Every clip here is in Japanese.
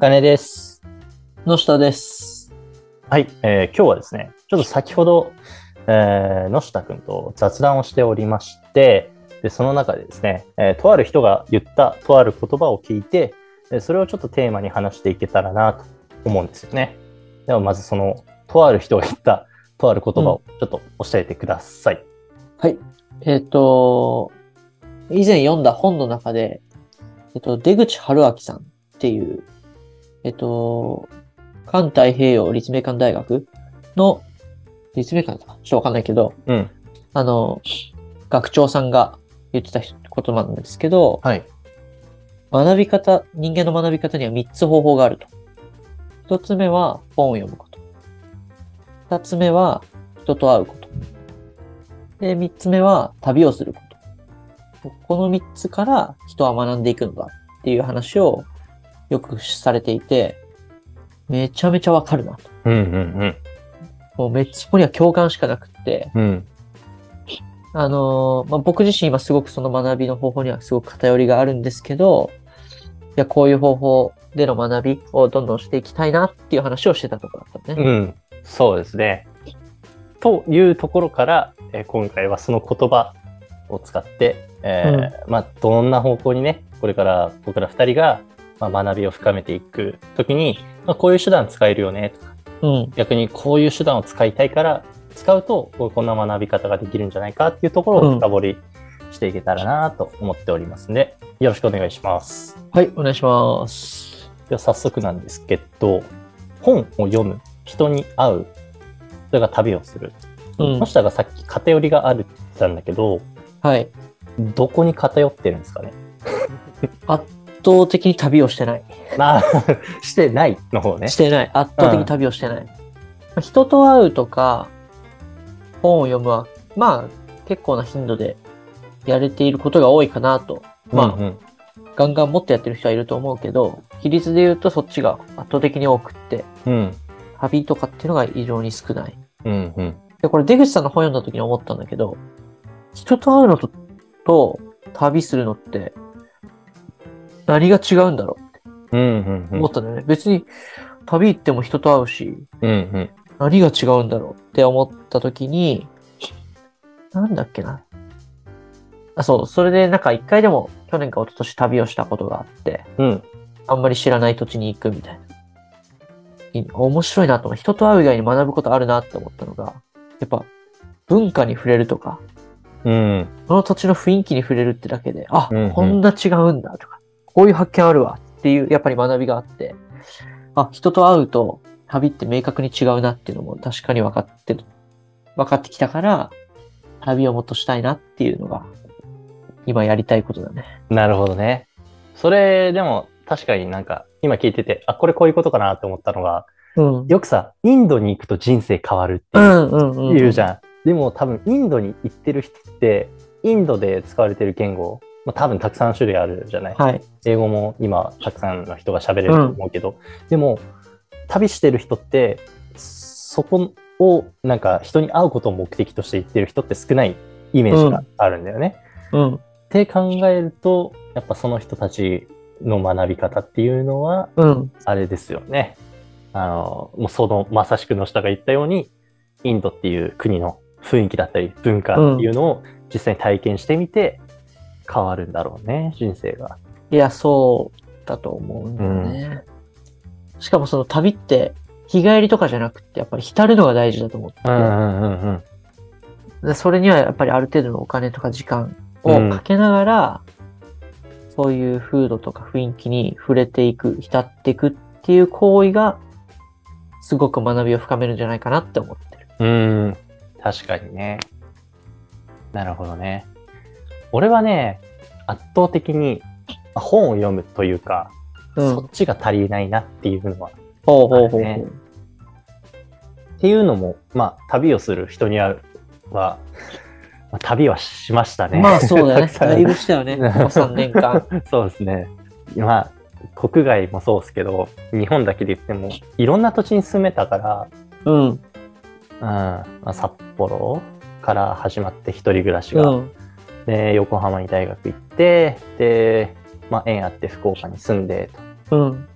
金です。野下です。はい、えー今日はですね、ちょっと先ほど、えー野下くんと雑談をしておりまして、でその中でですね、えーとある人が言ったとある言葉を聞いて、えーそれをちょっとテーマに話していけたらなと思うんですよね。ではまずその、とある人が言ったとある言葉をちょっと教えてください。はい。えっ、と、以前読んだ本の中で、えっ、と、出口春明さんっていう、えっ、と、環太平洋立命館大学の、立命館かな？ちょっとわかんないけど、うん。あの、学長さんが言ってた言葉なんですけど、はい。学び方、人間の学び方には3つ方法があると。1つ目は本を読むこと。2つ目は人と会うこと。で、3つ目は旅をすること。この3つから人は学んでいくのだっていう話をよくされていて、めちゃめちゃわかるなと。うんうんもうめっちゃそこには共感しかなくって、うん。うん。あのーまあ、僕自身今すごくその学びの方法にはすごく偏りがあるんですけど、いや、こういう方法での学びをどんどんしていきたいなっていう話をしてたところだったね。うん、そうですね。というところから、えー今回はその言葉を使って、えーまあ、どんな方向にね、これから僕ら二人が、まあ、学びを深めていくときに、まあ、こういう手段使えるよねとか、うん。逆にこういう手段を使いたいから、使うとこんな学び方ができるんじゃないかっていうところを深掘りしていけたらなと思っておりますので、よろしくお願いします。はい、お願いします。では早速なんですけど、本を読む、人に会う、それが旅をする。うんも。したがさっき偏りがあるって言ってたんだけど、はい。どこに偏ってるんですかね？圧倒的に旅をしてない。まあ、してないの方ねし。てない。圧倒的に旅をしてない。まあ人と会うとか、本を読むは、まあ、結構な頻度でやれていることが多いかなと。まあ、うんうんガンガンもっとやってる人はいると思うけど、比率で言うとそっちが圧倒的に多くって、うん。旅とかっていうのが異常に少ない。うんうん。で、これ出口さんの本読んだ時に思ったんだけど、人と会うのと、と旅するのって、何が違うんだろう？うんうんうん思ったんだよね。別に旅行っても人と会うし、うんうん。何が違うんだろうって思った時に、なんだっけな。あ、そう、それでなんか一回でも去年か一昨年旅をしたことがあって、うん。あんまり知らない土地に行くみたいな。い面白いなと思う。人と会う以外に学ぶことあるなって思ったのが、やっぱ文化に触れるとか、うん。その土地の雰囲気に触れるってだけで、あ、うんうんこんな違うんだとか、こういう発見あるわっていう、やっぱり学びがあって、あ、人と会うと旅って明確に違うなっていうのも確かに分かってる、分かってきたから、旅をもっとしたいなっていうのが、今やりたいことだね。なるほどね。それ、でも確かになんか今聞いてて、あ、これこういうことかなって思ったのが、うん。よくさ、インドに行くと人生変わるってういう。言うじゃん。でも多分インドに行ってる人って、インドで使われてる言語、まあ、多分たくさん種類あるじゃない？はい。英語も今たくさんの人が喋れると思うけど、でも旅してる人って、そこをなんか人に会うことを目的として行ってる人って少ないイメージがあるんだよね。うん。って考えると、やっぱその人たちの学び方っていうのは、うん。あれですよね。あの、もうその、まさしくの下が言ったように、インドっていう国の雰囲気だったり文化っていうのを実際に体験してみて変わるんだろうね、人生が。いや、そうだと思うんだよね。しかもその旅って、日帰りとかじゃなくて、やっぱり浸るのが大事だと思ってて、うんうんうんうん。でそれにはやっぱりある程度のお金とか時間をかけながら、そういう風土とか雰囲気に触れていく、浸っていくっていう行為が、すごく学びを深めるんじゃないかなって思ってる。うん、確かにね。なるほどね。俺はね、圧倒的にまあ本を読むというか、うんそっちが足りないなっていうのはほうほうほうほう。っていうのも、まあ、旅をする人には、まあ、旅はしましたね。まあそうだよね。だいぶしたよね。ここ3年間。そうですね。まあ、国外もそうですけど、日本だけで言っても、いろんな土地に住めたから、うん。うん、まあ、札幌から始まって一人暮らしが、うん。で、横浜に大学行って、で、まあ、縁あって福岡に住んで、と。うん。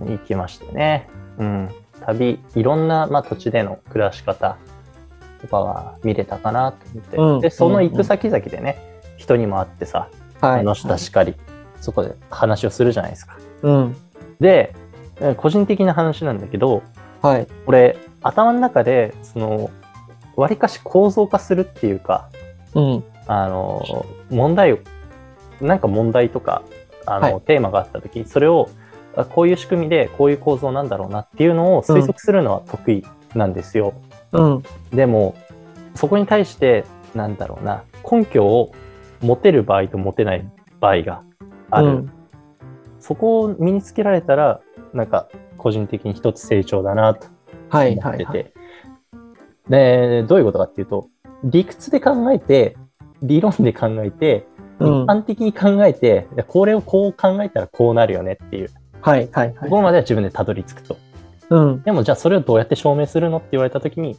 行きましたね。うん。旅、いろんな、まあ、土地での暮らし方とかは見れたかなと思って。うんで、その行く先々でね、人にも会ってさ、はい。の下しかり、そこで話をするじゃないですか。うん。で、え個人的な話なんだけど、はい。俺、頭の中で、その、割かし構造化するっていうか、うん。あの、問題を、なんか問題とか、あの、はいテーマがあったとき、それを、あこういう仕組みで、こういう構造なんだろうなっていうのを推測するのは得意なんですよ。うん。でも、そこに対して、なんだろうな、根拠を持てる場合と持てない場合がある。うんそこを身につけられたら、なんか、個人的に一つ成長だなとはい。思ってて。はい。はい。で、どういうことかっていうと、理屈で考えて、理論で考えて、うん一般的に考えて、いやこれをこう考えたらこうなるよねっていうはい。はい。ところまでは自分でたどり着くと。うん。でもじゃあそれをどうやって証明するのって言われたときに、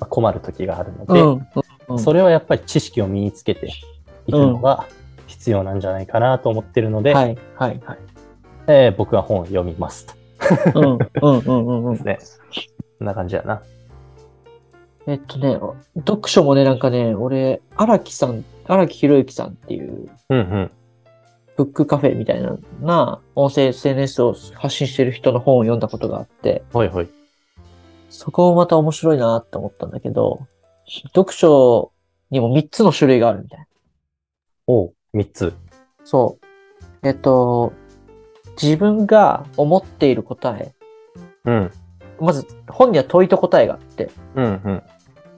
まあ困る時があるので、うん。うんそれはやっぱり知識を身につけていくのが必要なんじゃないかなと思ってるので、はい。はい。はい。えー僕は本を読みますと。うん。うん。うん。うん。うん です。ね。こんな感じやな。えっとね、読書もね、なんかね、俺、荒木さん、荒木博之さんっていう、うんうん。ブックカフェみたいな、な、音声 SNS を発信してる人の本を読んだことがあって、ほいほい。そこもまた面白いなって思ったんだけど、読書にも3つの種類があるみたいな。おう、三つ。そう。えっと、自分が思っている答え。うん。まず、本には問いと答えがあって、うんうん。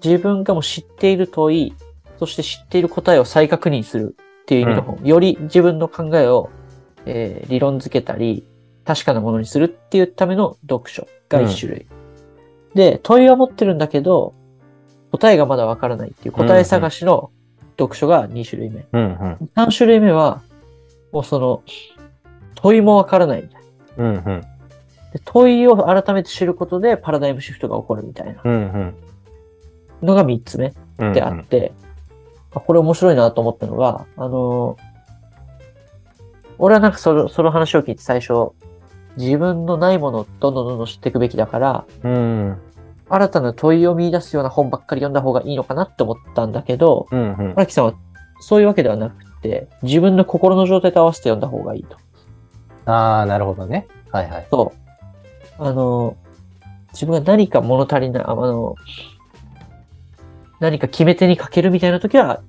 自分がもう知っている問い、そして知っている答えを再確認するっていう意味の本。より自分の考えを、えー理論づけたり、確かなものにするっていうための読書が一種類。で、問いは持ってるんだけど、答えがまだわからないっていう答え探しの読書が2種類目。うんうん。3種類目は、もうその、問いもわからないみたいな。うんうん。で問いを改めて知ることでパラダイムシフトが起こるみたいなうんうん。のが3つ目。うんであって、あこれ面白いなと思ったのが、あのー俺はなんかそのその話を聞いて最初、自分のないものをどんどんどんどん知っていくべきだから、うん。新たな問いを見出すような本ばっかり読んだ方がいいのかなって思ったんだけど、うんうん。荒木さんはそういうわけではなくて、自分の心の状態と合わせて読んだ方がいいと。ああ、なるほどね。はいはい。そう。あの、自分が何か物足りない、ああの、何か決め手に欠けるみたいな時は、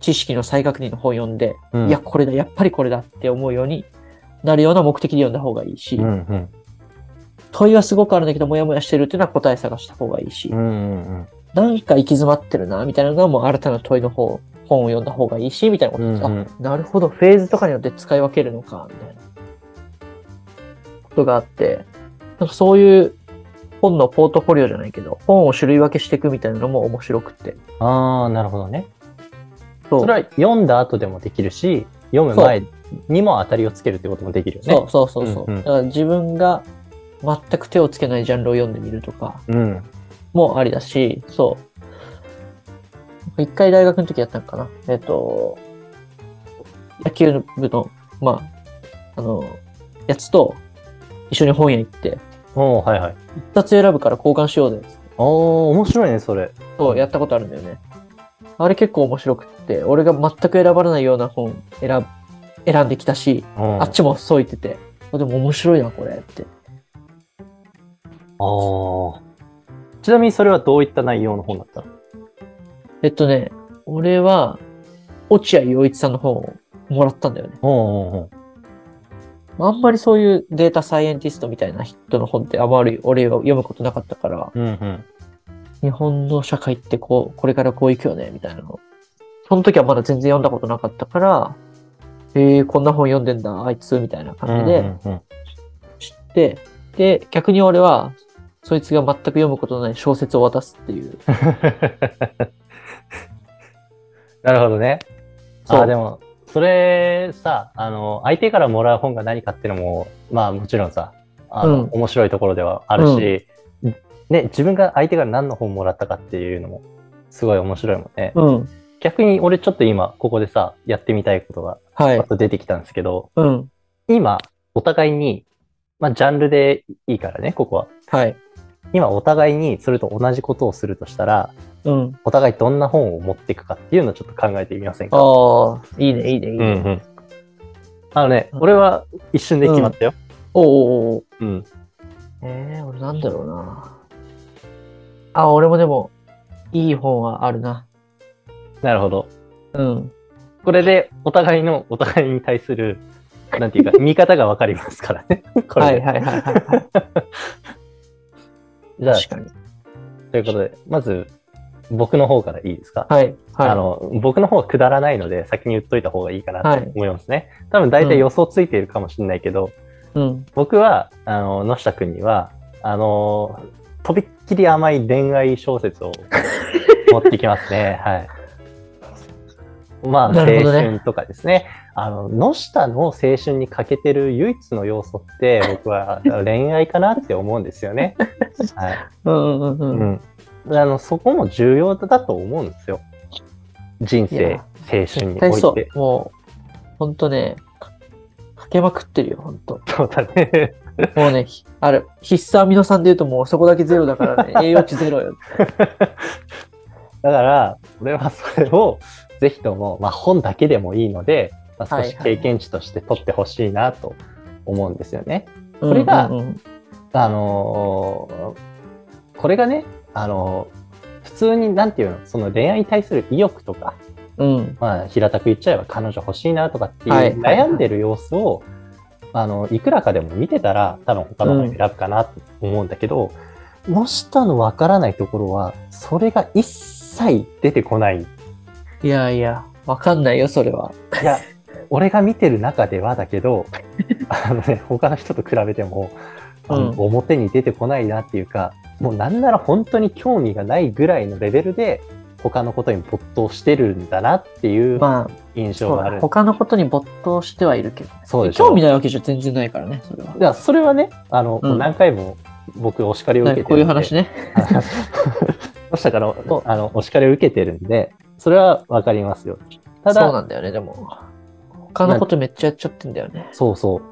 知識の再確認の本を読んで、うんいや、これだ、やっぱりこれだって思うようになるような目的で読んだ方がいいし、うんうん。問いはすごくあるんだけど、もやもやしてるっていうのは答え探した方がいいし、うんうんなんか行き詰まってるな、みたいなのはもう新たな問いの方、本を読んだ方がいいし、みたいなことです。うんうんあ、なるほど、フェーズとかによって使い分けるのか、みたいなことがあって、なんかそういう本のポートフォリオじゃないけど、本を種類分けしていくみたいなのも面白くて。うん。ああ、なるほどね。そうそれは読んだ後でもできるし、読む前にも当たりをつけるってこともできるよね。そうそうそうそう、うんうんだから自分が全く手をつけないジャンルを読んでみるとかうん。もありだし、そう。一回大学の時やったのかな。えっ、と、野球部の、まあ、あの、やつと一緒に本屋行って、おおはいはい。一冊選ぶから交換しようぜっつって。おお面白いね、それ。そう、やったことあるんだよね。あれ結構面白くって、俺が全く選ばれないような本選選んできたし、うんあっちもそう言ってて、あでも面白いな、これって。あーちなみにそれはどういった内容の本だったの？えっとね、俺は、落合陽一さんの本をもらったんだよね。おおおあんまりそういうデータサイエンティストみたいな人の本ってあまり俺は読むことなかったから、うんうん。日本の社会ってこう、これからこういくよね、みたいなの。その時はまだ全然読んだことなかったから、えー、こんな本読んでんだ、あいつ、みたいな感じで知って、で、逆に俺は、そいつが全く読むことのない小説を渡すっていう。なるほどね。そうあーでも、それさ、あの、相手からもらう本が何かっていうのも、まあもちろんさ、あの、うん面白いところではあるし、ね、自分が相手から何の本もらったかっていうのも、すごい面白いもんね。うん。逆に俺ちょっと今、ここでさ、やってみたいことが、はい。と出てきたんですけど、うん。今、お互いに、まあ、ジャンルでいいからね、ここは。はい。今、お互いにそれと同じことをするとしたら、うん。お互いどんな本を持っていくかっていうのをちょっと考えてみませんか？ああ、いいね、いいね、いいね。うんうん。あのね、うん俺は一瞬で決まったよ。おうおうおううん。えー、俺なんだろうな。あ、俺もでも、いい本はあるな。なるほど。うん。これでお互いの、お互いに対する、なんていうか、見方がわかりますからね。これではいはいはいはいはい。じゃあ、確かに。ということで、まず、僕の方からいいですか、はい。はい。あの、僕の方はくだらないので、先に言っといた方がいいかなはいと思いますね。多分大体予想ついているかもしれないけど、うん。僕僕は、あの、野下くんには、あの、とびっきり甘い恋愛小説を 持ってきますね。はい。まあ、青春とかですね。あの、野下の青春に欠けてる唯一の要素って、僕は恋愛かなって思うんですよね。はい。うんうんうん。うん。あの、そこも重要だと思うんですよ。人い生や、青春において。う。もう、ほんとね、かかけまくってるよ、ほんと。そうだね。もうね、ひある、必須アミノ酸で言うともうそこだけゼロだからね、栄養値ゼロよ。だから、俺はそれをぜひとも、まあ、本だけでもいいので、まあ、少し経験値として取ってほしいなと思うんですよね。これがうんうんうんあのーこれがね、あのー普通に、なんていうの、その恋愛に対する意欲とか、うん。まあ、平たく言っちゃえば彼女欲しいなとかっていう悩んでる様子を、あの、いくらかでも見てたら、多分他の本選ぶかなと思うんだけど、の下のわからないところは、それが一切出てこない。いやいや、わかんないよ、それは。いや、俺が見てる中ではだけど、あのね、他の人と比べても、あのうん表に出てこないなっていうか、もうなんなら本当に興味がないぐらいのレベルで、他のことに没頭してるんだなっていうまあ、印象がある。他のことに没頭してはいるけど。そうでしょ興味ないわけじゃ全然ないからね、それは。いや、それはね、あの、うん何回も僕、お叱りを受けてるんで、こういう話ね。どうしたかの、あの、お叱りを受けてるんで、それはわかりますよ。ただ、そうなんだよね、でも。他のことめっちゃやっちゃってんだよね。そうそう。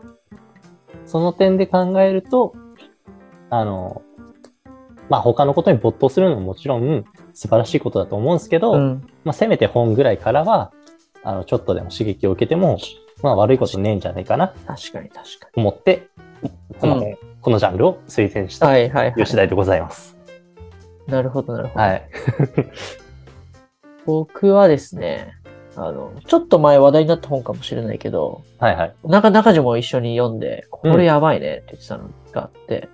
その点で考えると、あの、まあ、他のことに没頭するのももちろん素晴らしいことだと思うんですけど、うん。まあ、せめて本ぐらいからは、あの、ちょっとでも刺激を受けても、まあ、悪いことねえんじゃないかな確かに確かと思って、この本、このジャンルを推薦した。吉田でございます。なるほどなるほど。はい。僕はですね、あの、ちょっと前話題になった本かもしれないけど、はいはい。中、中地も一緒に読んで、これやばいねって言ってたのがあって、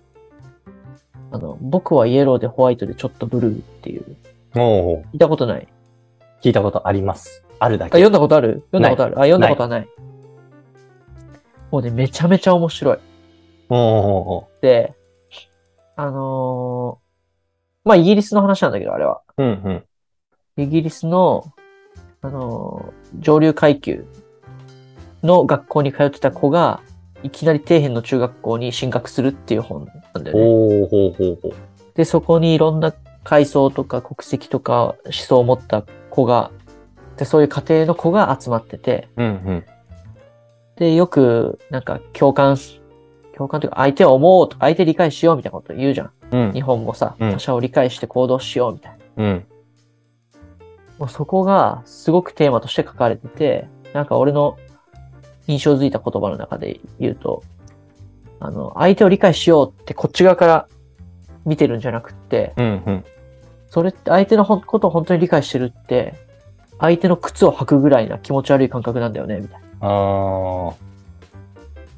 あの、僕はイエローでホワイトでちょっとブルーっていう、おお、聞いたことない？聞いたことあります。あるだあ、け。読んだことある？読んだことある？あ、読んだことはない。もうね、めちゃめちゃ面白い。おで、あのーまあ、イギリスの話なんだけど、あれは。ーうんうん。イギリスの、あのー上流階級の学校に通ってた子が、いきなり底辺の中学校に進学するっていう本なんだよね。ほうほうほう。で、そこにいろんな階層とか国籍とか思想を持った子が、で、そういう家庭の子が集まってて、うんうん。で、よく、なんか共感し、共感というか、相手を思おうとか、相手理解しようみたいなこと言うじゃん。うん日本もさ、うん他者を理解して行動しようみたいな。うん。もうそこがすごくテーマとして書かれてて、なんか俺の印象づいた言葉の中で言うと、あの、相手を理解しようってこっち側から見てるんじゃなくって、うんうん。それって相手のことを本当に理解してるって、相手の靴を履くぐらいな気持ち悪い感覚なんだよね、みたいな。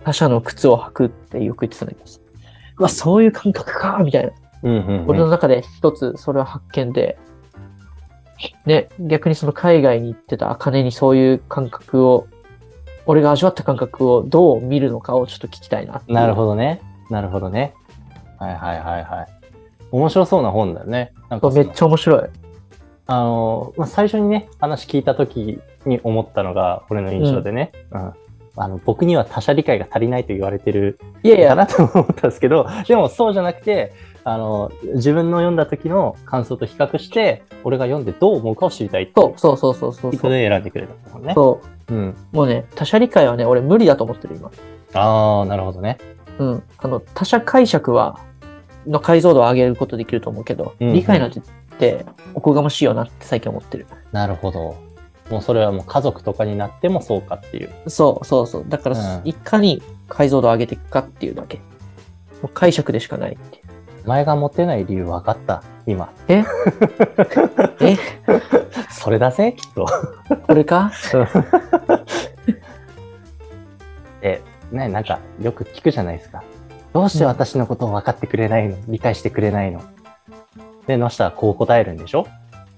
他者の靴を履くってよく言ってたんだけどさ。うわ、そういう感覚か、みたいな。うんうん、俺の中で一つそれは発見で、ね、逆にその海外に行ってた茜にそういう感覚を、俺が味わった感覚をどう見るのかをちょっと聞きたいななるほどね。なるほどね。はいはいはいはい。面白そうな本だよね。なんかめっちゃ面白い。あの、まあ、最初にね、話聞いた時に思ったのが、俺の印象でね、うん。あの僕には他者理解が足りないと言われてるいやいや、かなと思ったんですけど、でもそうじゃなくて、あの、自分の読んだ時の感想と比較して、俺が読んでどう思うかを知りたいっていうそうそうそうそうそう。意図で選んでくれたもんね。そう。うん。もうね、他者理解はね、俺無理だと思ってる今。ああ、なるほどね。うん。あの、他者解釈は、の解像度を上げることできると思うけど、うんうん理解なんてっておこがましいよなって最近思ってる。なるほど。もうそれはもう家族とかになってもそうかっていう。そうそうそう。だから、うんいかに解像度を上げていくかっていうだけ。もう解釈でしかないっていう。前がモテない理由分かった。今。え？え？それだぜ、きっと。これか？で、ね、なんかよく聞くじゃないですか。どうして私のことを分かってくれないの？理解してくれないの？で、の下はこう答えるんでしょ？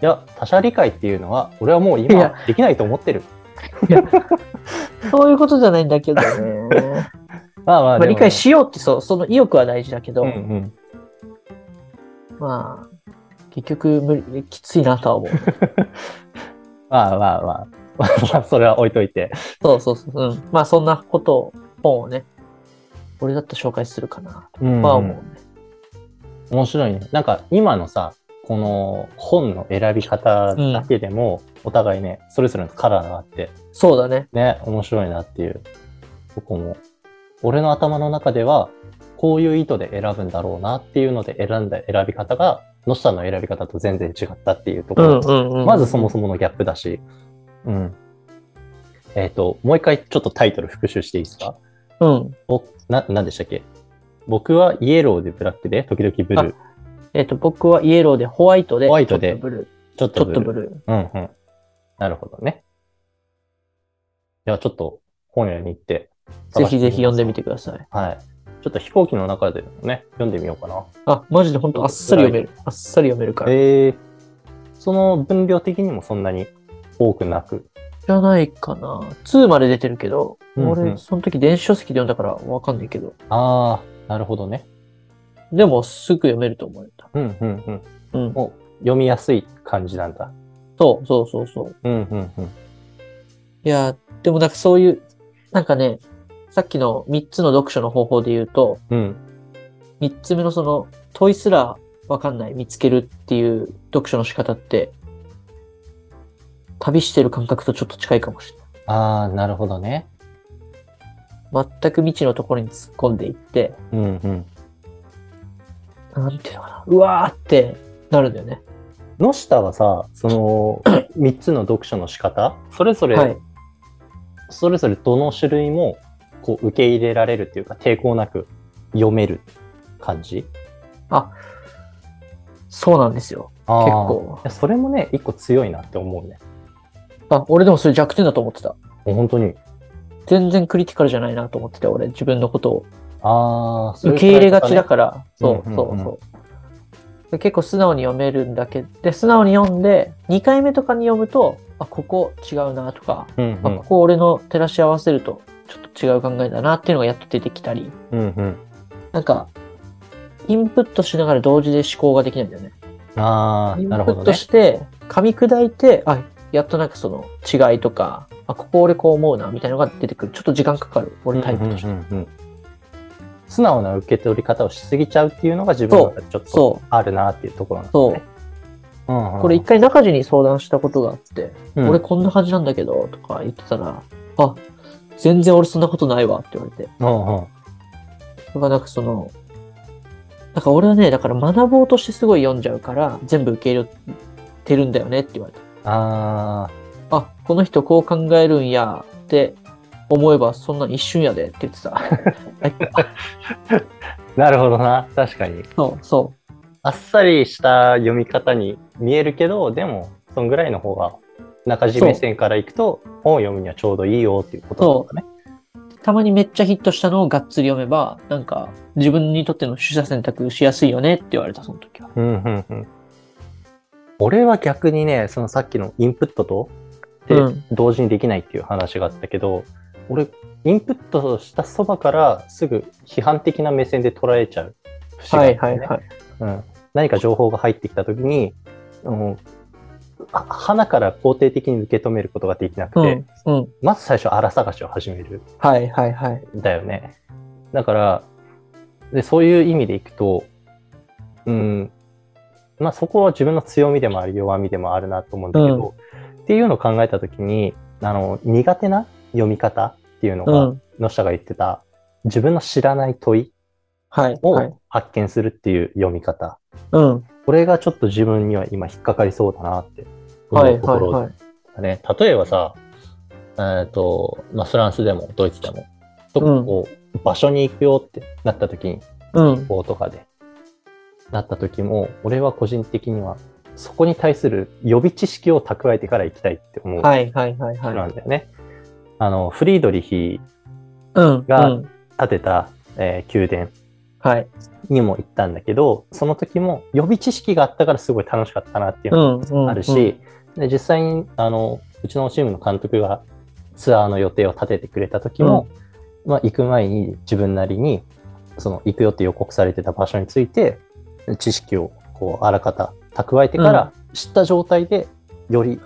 いや、他者理解っていうのは、俺はもうい今やできないと思ってる。そういうことじゃないんだけどね。まあまあ、まあ、理解しようってそう、その意欲は大事だけど、うんうん。まあ、結局無理、きついなとは思う。まあまあまあ。まあ、それは置いといて。そうそうそう。うん。まあ、そんなことを、本をね、俺だったら紹介するかな、うんとは思うね。面白いね。なんか今のさ、この本の選び方だけでも、お互いね、それぞれのカラーがあって、そうだね。ね、面白いなっていう。そこも。俺の頭の中では、こういう意図で選ぶんだろうなっていうので選んだ選び方が、野下の選び方と全然違ったっていうところ。んうんまずそもそものギャップだし。うん。えっ、と、もう一回ちょっとタイトル復習していいですか？うん。おな、なんでしたっけ？僕はイエローでブラックで、時々ブルー。えっ、と、僕はイエローでホワイトで、ホワイトでちょっとブルちょっー。ちょとブルー。っとブルー。うんうん。なるほどね。いや、ちょっと本屋に行って。ぜひぜひ読んでみて。てください。はい。ちょっと飛行機の中でもね、読んでみようかな。あ、マジで本当あっさり読める。あっさり読めるから。えー、その分量的にもそんなに多くなく。じゃないかな。2まで出てるけど、うんうん俺、その時電子書籍で読んだからわかんないけど、ああ、なるほどね。でもすぐ読めると思えた。うんうんうん。うん。もう読みやすい感じなんだ。そうそうそうそう。うんうんうん。いや、でもなんかそういう、なんかね、さっきの3つの読書の方法で言うと、うん。3つ目のその問いすらわかんない、見つけるっていう読書の仕方って、旅してる感覚とちょっと近いかもしれない。ああ、なるほどね。全く未知のところに突っ込んでいって、うんうん。なんていうのかな、うわーってなるんだよね。野下はさ、その 3つの読書の仕方、それぞれ、はい。それぞれどの種類もこう受け入れられるっていうか抵抗なく読める感じ？そうなんですよ。結構それもね、一個強いなって思うね。あ、俺でもそれ弱点だと思ってた。本当に？全然クリティカルじゃないなと思ってて、俺、自分のことを。ああ、受け入れがちだかから、そううんうんうんそうそう。で結構素直に読めるんだけど、で、素直に読んで、2回目とかに読むと、あ、ここ違うなとか、ら。うんあ、ここ俺の照らし合わせると、ちょっと違う考えだなっていうのがやっと出てきたり、うん。うんうん。なんか、インプットしながら同時で思考ができないんだよね。ああ、インプなるほどねット。して、噛み砕いて、あ、やっとなんかその違いとか、あ、ここ俺こう思うな、みたいなのが出てくる。ちょっと時間かかる。俺タイプとして。うんうんうんうん素直な受け取り方をしすぎちゃうっていうのが自分の中でちょっと。あるなっていうところなんですそうね。。うんうんこれ一回中地に相談したことがあって、うん俺こんな感じなんだけど、とか言ってたら、あ、全然俺そんなことないわって言われて。うんうんだからなんかその、なんか俺はね、だから学ぼうとしてすごい読んじゃうから、全部受け入れてるんだよねって言われた。ああ、この人こう考えるんやって思えばそんなん一瞬やでって言ってた。あ、なるほどな。確かに。そう、そあっさりした読み方に見えるけど、でも、そんぐらいの方が、中地目線からいくと、本を読むにはちょうどいいよっていうことなんだね。う。たまにめっちゃヒットしたのをがっつり読めば、なんか自分にとっての取捨選択しやすいよねって言われた、その時は。うんうんうん。俺は逆にね、そのさっきのインプットと、でうん同時にできないっていう話があったけど、俺、インプットしたそばからすぐ批判的な目線で捉えちゃう節があはいはいはい。うん、何か情報が入ってきたときに、うん、あ鼻から肯定的に受け止めることができなくて、うん、うん。まず最初荒探しを始めるはいはいはい。んだよね。だから、でそういう意味でいくと、うん、まあそこは自分の強みでもあり弱みでもあるなと思うんだけど、っていうのを考えたときに、あの、苦手な読み方っていうのが、うん。の下が言ってた、自分の知らない問いはい。はいを。発見するっていう読み方。うん。これがちょっと自分には今引っかかりそうだなって思はい。はい。うところはい。だね。例えばさ、えっ、と、まあ、フランスでもドイツでも、どここう場所に行くよってなった時に、うん。旅行とかでなった時も、俺は個人的には、そこに対する予備知識を蓄えてから行きたいって思うはい。はい。はい。はい。んだよね。あの、フリードリヒうん。がうん建てた、えー宮殿はい。にも行ったんだけど、その時も予備知識があったからすごい楽しかったなっていううのん。うん。があるし、で実際にあのうちのチームの監督がツアーの予定を立ててくれた時も、まあ、行く前に自分なりにその行くよって予告されてた場所について知識をこうあらかた蓄えてから知った状態でより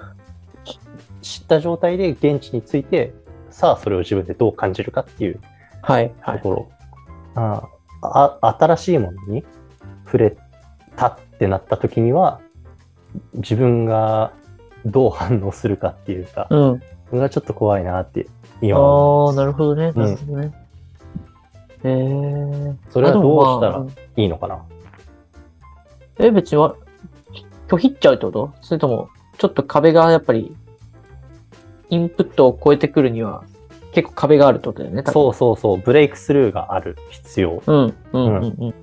知った状態で現地についてさあそれを自分でどう感じるかっていうはい。はい。ところ、ああ新しいものに触れたってなった時には自分がどう反応するかっていうか、うん。それがちょっと怖いなって今思ああ、なるほどね。うんなるほどね。えー。それはどうしたらいいのかな、え、別にわ拒否っちゃうってこと？それとも、ちょっと壁がやっぱり、インプットを超えてくるには、結構壁があるってことだよね。そうそうそうブレイクスルーがある必要うん、うん、うん、うん。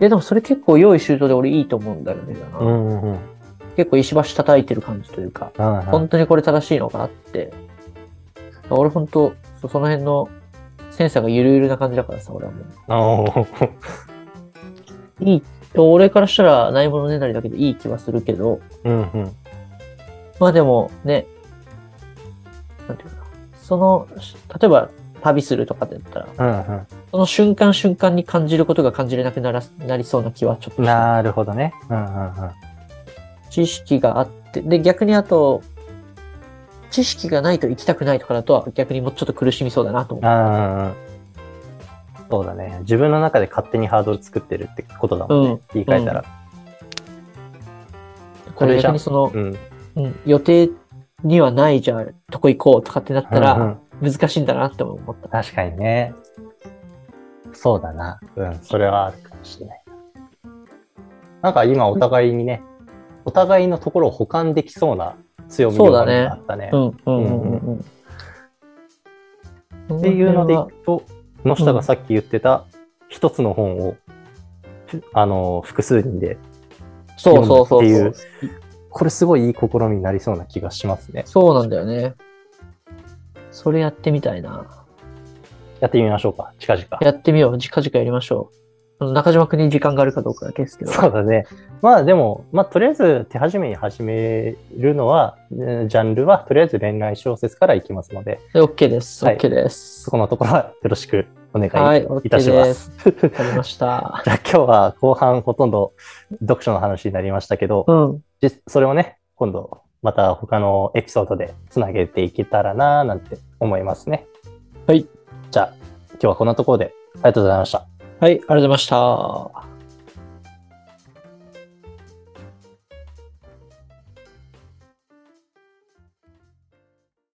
え、でもそれ結構用意周到で俺いいと思うんだよね。うんうんうん結構石橋叩いてる感じというか、本当にこれ正しいのかなって。俺本当、そその辺のセンサーがゆるゆるな感じだからさ、俺はもう。いい、俺からしたらないものねだりだけどいい気はするけど、うんうんまあでもね、なんていう。その、例えば旅するとかだったら、うんうんその瞬間瞬間に感じることが感じれなくならなりそうな気はちょっとなるほどね。うんうんうん知識があって、で、逆にあと、知識がないと行きたくないとかだと逆にもうちょっと苦しみそうだなと思う。あーそうだね。自分の中で勝手にハードル作ってるってことだもんね。うん言い換えたら。これ逆にその、うん。うん、予定にはないじゃあ、どこ行こうとかってなったうんうらん、難しいんだなって思った。確かにね。そうだな。うん。それはあるかもしれない。なんか今お互いにね、お互いのところを補完できそうな強みがあったね。うん、うん、うん、うんうん。っていうのでいこくと、野下がさっき言ってた一つの本を、あの、複数人で、そうそうそうっていそうう。これすごいいい試みになりそうな気がしますね。そうなんだよね。それやってみたいな。やってみましょうか、近々。やってみよう。近々やりましょう。中島くんに時間があるかどうかだけですけど。そうだね。まあでも、まあとりあえず手始めに始めるのは、えージャンルはとりあえず恋愛小説からいきますので、で OK です。はい OK ですそ。このところはよろしくお願はいいいたします。わかりました。じゃあ今日は後半ほとんど読書の話になりましたけど、うん。じそれをね、今度また他のエピソードでつなげていけたらなーなんて思いますね。はい。じゃあ今日はこんなところでありがとうございました。はい、ありがとうございました。